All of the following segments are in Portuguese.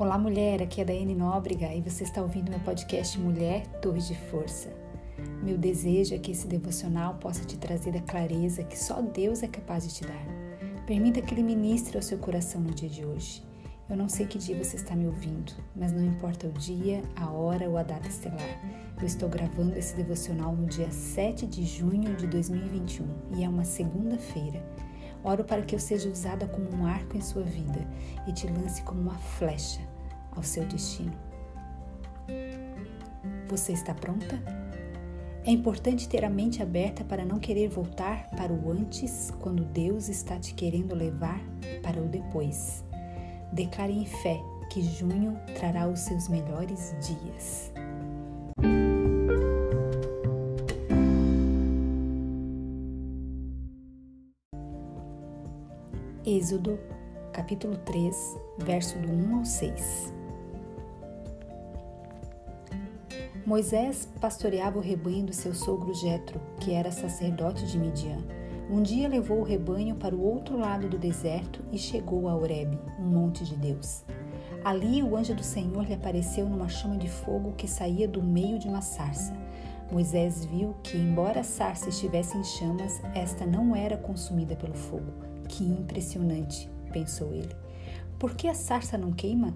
Olá, mulher. Aqui é a Daiane Nóbrega e você está ouvindo meu podcast Mulher Torre de Força. Meu desejo é que esse devocional possa te trazer a clareza que só Deus é capaz de te dar. Permita que Ele ministre ao seu coração no dia de hoje. Eu não sei que dia você está me ouvindo, mas não importa o dia, a hora ou a data estelar. Eu estou gravando esse devocional no dia 7 de junho de 2021 e é uma segunda-feira. Oro para que eu seja usada como um arco em sua vida e te lance como uma flecha ao seu destino. Você está pronta? É importante ter a mente aberta para não querer voltar para o antes quando Deus está te querendo levar para o depois. Declare em fé que junho trará os seus melhores dias. Êxodo, capítulo 3, verso do 1 ao 6. Moisés pastoreava o rebanho do seu sogro Jetro, que era sacerdote de Midian. Um dia levou o rebanho para o outro lado do deserto e chegou a Horebe, um monte de Deus. Ali o anjo do Senhor lhe apareceu numa chama de fogo que saía do meio de uma sarça. Moisés viu que, embora a sarça estivesse em chamas, esta não era consumida pelo fogo. Que impressionante, pensou ele. Por que a sarça não queima?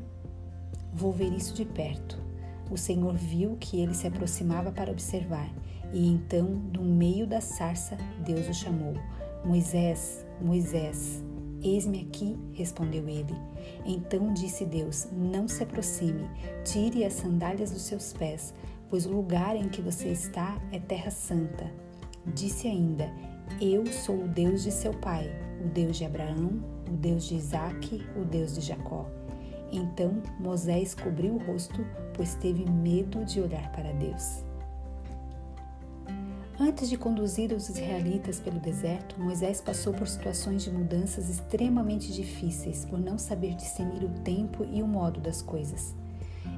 Vou ver isso de perto. O Senhor viu que ele se aproximava para observar, e então, do meio da sarça, Deus o chamou: Moisés, Moisés. Eis-me aqui, respondeu ele. Então disse Deus: Não se aproxime, tire as sandálias dos seus pés, pois o lugar em que você está é terra santa. Disse ainda: Eu sou o Deus de seu pai, o Deus de Abraão, o Deus de Isaque, o Deus de Jacó. Então Moisés cobriu o rosto, pois teve medo de olhar para Deus. Antes de conduzir os israelitas pelo deserto, Moisés passou por situações de mudanças extremamente difíceis por não saber discernir o tempo e o modo das coisas.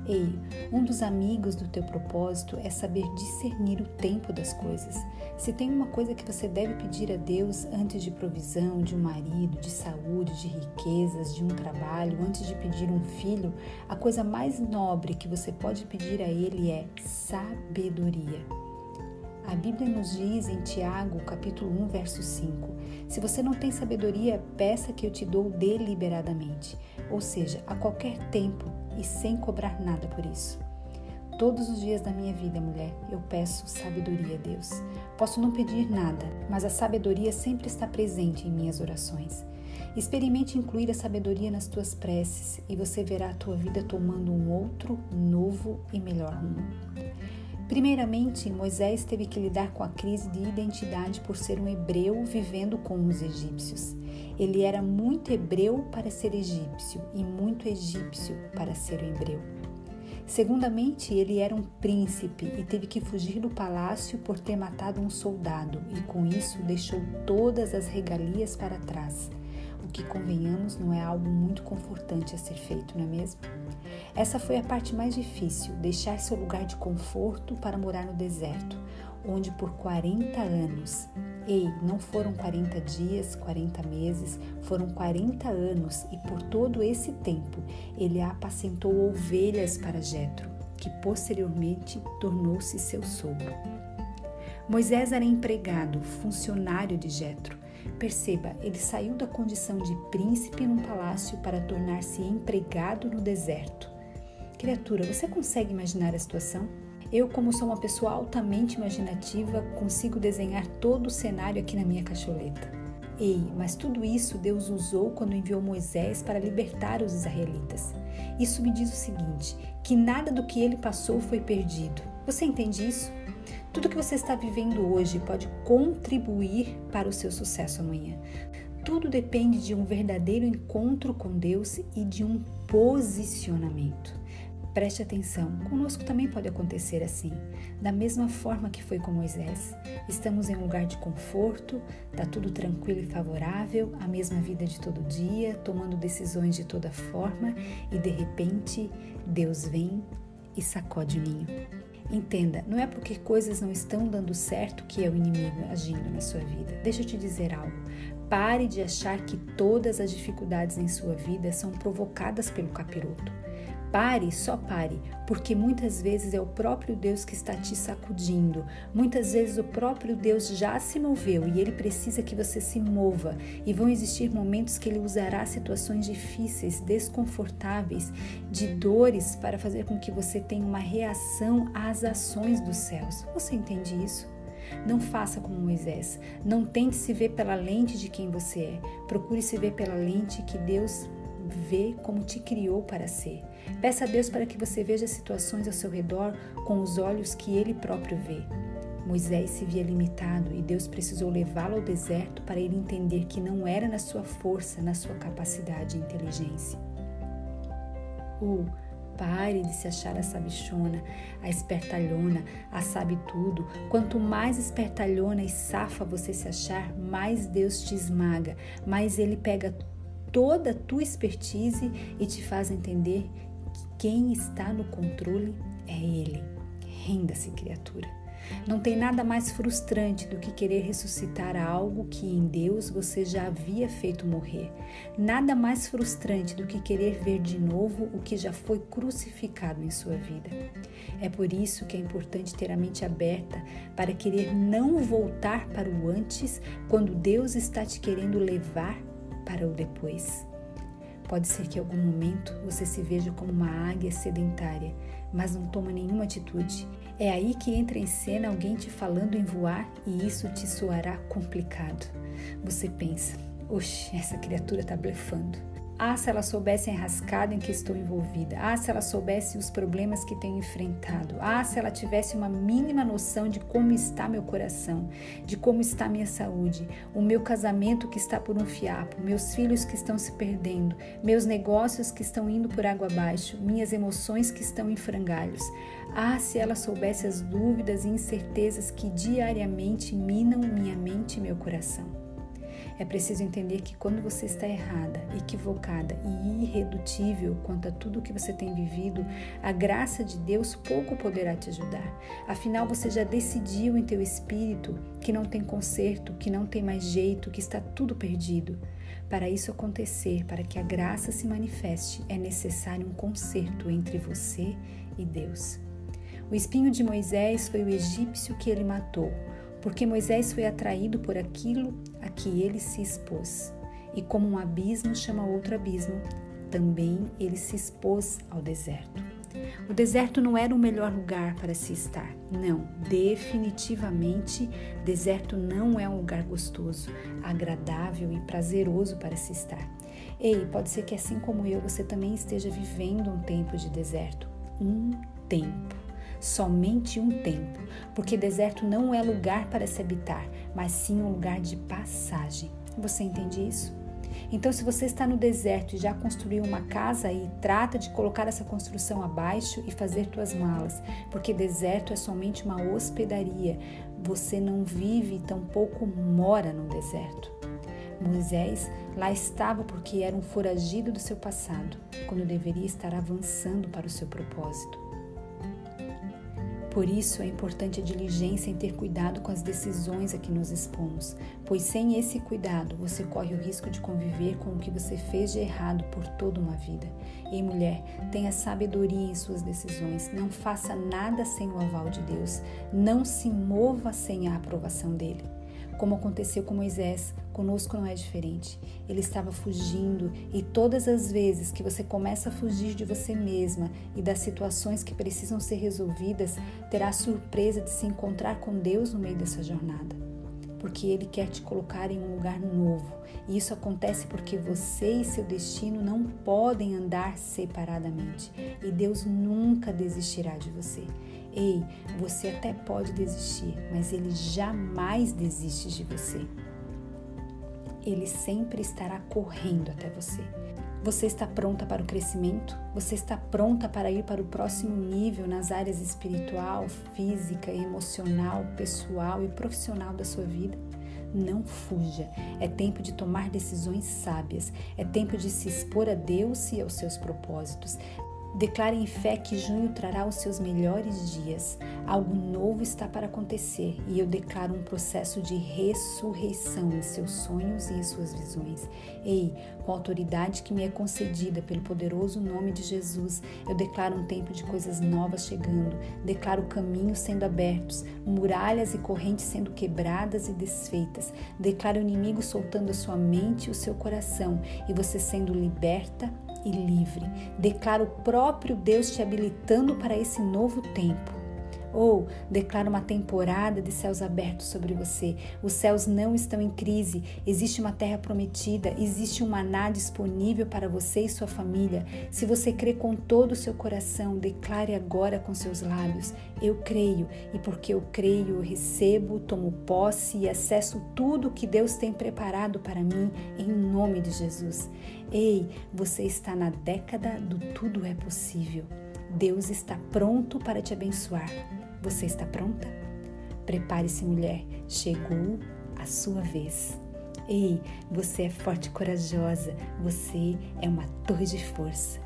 Ei, um dos amigos do teu propósito é saber discernir o tempo das coisas. Se tem uma coisa que você deve pedir a Deus antes de provisão, de um marido, de saúde, de riquezas, de um trabalho, antes de pedir um filho, a coisa mais nobre que você pode pedir a Ele é sabedoria. A Bíblia nos diz em Tiago, capítulo 1, verso 5: Se você não tem sabedoria, peça que eu te dou deliberadamente, ou seja, a qualquer tempo e sem cobrar nada por isso. Todos os dias da minha vida, mulher, eu peço sabedoria a Deus. Posso não pedir nada, mas a sabedoria sempre está presente em minhas orações. Experimente incluir a sabedoria nas tuas preces e você verá a tua vida tomando um outro, novo e melhor rumo. Primeiramente, Moisés teve que lidar com a crise de identidade por ser um hebreu vivendo com os egípcios. Ele era muito hebreu para ser egípcio e muito egípcio para ser hebreu. Segundamente, ele era um príncipe e teve que fugir do palácio por ter matado um soldado, e com isso deixou todas as regalias para trás. Que, convenhamos, não é algo muito confortante a ser feito, não é mesmo? Essa foi a parte mais difícil, deixar seu lugar de conforto para morar no deserto, onde por 40 anos, ei, não foram 40 dias, 40 meses, foram 40 anos e por todo esse tempo ele apacentou ovelhas para Jetro, que posteriormente tornou-se seu sogro. Moisés era empregado, funcionário de Jetro. Perceba, ele saiu da condição de príncipe num palácio para tornar-se empregado no deserto. Criatura, você consegue imaginar a situação? Eu, como sou uma pessoa altamente imaginativa, consigo desenhar todo o cenário aqui na minha cacholeta. Ei, mas tudo isso Deus usou quando enviou Moisés para libertar os israelitas. Isso me diz o seguinte: que nada do que ele passou foi perdido. Você entende isso? Tudo que você está vivendo hoje pode contribuir para o seu sucesso amanhã. Tudo depende de um verdadeiro encontro com Deus e de um posicionamento. Preste atenção, conosco também pode acontecer assim, da mesma forma que foi com Moisés. Estamos em um lugar de conforto, está tudo tranquilo e favorável, a mesma vida de todo dia, tomando decisões de toda forma e de repente Deus vem e sacode o ninho. Entenda, não é porque coisas não estão dando certo que é o inimigo agindo na sua vida. Deixa eu te dizer algo. Pare de achar que todas as dificuldades em sua vida são provocadas pelo capiroto. Pare, só pare, porque muitas vezes é o próprio Deus que está te sacudindo. Muitas vezes o próprio Deus já se moveu e ele precisa que você se mova. E vão existir momentos que ele usará situações difíceis, desconfortáveis, de dores para fazer com que você tenha uma reação às ações dos céus. Você entende isso? Não faça como Moisés. Não tente se ver pela lente de quem você é. Procure se ver pela lente que Deus vê como te criou para ser. Peça a Deus para que você veja situações ao seu redor com os olhos que ele próprio vê. Moisés se via limitado e Deus precisou levá-lo ao deserto para ele entender que não era na sua força, na sua capacidade e inteligência. Ou pare de se achar a sabichona, a espertalhona, a sabe tudo. Quanto mais espertalhona e safa você se achar, mais Deus te esmaga, mais ele pega toda a tua expertise e te faz entender que quem está no controle é Ele. Renda-se, criatura. Não tem nada mais frustrante do que querer ressuscitar algo que em Deus você já havia feito morrer. Nada mais frustrante do que querer ver de novo o que já foi crucificado em sua vida. É por isso que é importante ter a mente aberta para querer não voltar para o antes quando Deus está te querendo levar para o depois. Pode ser que em algum momento você se veja como uma águia sedentária, mas não toma nenhuma atitude. É aí que entra em cena alguém te falando em voar e isso te soará complicado. Você pensa, oxe, essa criatura está blefando. Ah, se ela soubesse a enrascada em que estou envolvida. Ah, se ela soubesse os problemas que tenho enfrentado. Ah, se ela tivesse uma mínima noção de como está meu coração, de como está minha saúde, o meu casamento que está por um fiapo, meus filhos que estão se perdendo, meus negócios que estão indo por água abaixo, minhas emoções que estão em frangalhos. Ah, se ela soubesse as dúvidas e incertezas que diariamente minam minha mente e meu coração. É preciso entender que quando você está errada, equivocada e irredutível quanto a tudo que você tem vivido, a graça de Deus pouco poderá te ajudar. Afinal, você já decidiu em teu espírito que não tem conserto, que não tem mais jeito, que está tudo perdido. Para isso acontecer, para que a graça se manifeste, é necessário um conserto entre você e Deus. O espinho de Moisés foi o egípcio que ele matou porque Moisés foi atraído por aquilo a que ele se expôs. E como um abismo chama outro abismo, também ele se expôs ao deserto. O deserto não era o melhor lugar para se estar. Não, definitivamente, deserto não é um lugar gostoso, agradável e prazeroso para se estar. Ei, pode ser que assim como eu, você também esteja vivendo um tempo de deserto. Um tempo somente um tempo, porque deserto não é lugar para se habitar, mas sim um lugar de passagem. Você entende isso? Então, se você está no deserto e já construiu uma casa aí, trata de colocar essa construção abaixo e fazer tuas malas, porque deserto é somente uma hospedaria. Você não vive, tampouco mora no deserto. Moisés lá estava porque era um foragido do seu passado, quando deveria estar avançando para o seu propósito. Por isso é importante a diligência em ter cuidado com as decisões a que nos expomos, pois sem esse cuidado você corre o risco de conviver com o que você fez de errado por toda uma vida. Ei, mulher, tenha sabedoria em suas decisões, não faça nada sem o aval de Deus, não se mova sem a aprovação dele. Como aconteceu com Moisés, conosco não é diferente. Ele estava fugindo e todas as vezes que você começa a fugir de você mesma e das situações que precisam ser resolvidas, terá a surpresa de se encontrar com Deus no meio dessa jornada. Porque Ele quer te colocar em um lugar novo. E isso acontece porque você e seu destino não podem andar separadamente. E Deus nunca desistirá de você. Ei, você até pode desistir, mas ele jamais desiste de você. Ele sempre estará correndo até você. Você está pronta para o crescimento? Você está pronta para ir para o próximo nível nas áreas espiritual, física, emocional, pessoal e profissional da sua vida? Não fuja. É tempo de tomar decisões sábias. É tempo de se expor a Deus e aos seus propósitos. Declare em fé que junho trará os seus melhores dias. Algo novo está para acontecer e eu declaro um processo de ressurreição em seus sonhos e em suas visões. Ei, com a autoridade que me é concedida pelo poderoso nome de Jesus, eu declaro um tempo de coisas novas chegando. Declaro caminhos sendo abertos, muralhas e correntes sendo quebradas e desfeitas. Declaro o inimigo soltando a sua mente e o seu coração e você sendo liberta e livre. Declara o próprio Deus te habilitando para esse novo tempo. Ou declara uma temporada de céus abertos sobre você. Os céus não estão em crise. Existe uma terra prometida, existe um maná disponível para você e sua família. Se você crê com todo o seu coração, declare agora com seus lábios: Eu creio, e porque eu creio, eu recebo, tomo posse e acesso tudo que Deus tem preparado para mim em nome de Jesus. Ei, você está na década do tudo é possível. Deus está pronto para te abençoar. Você está pronta? Prepare-se, mulher, chegou a sua vez. Ei, você é forte e corajosa, você é uma torre de força.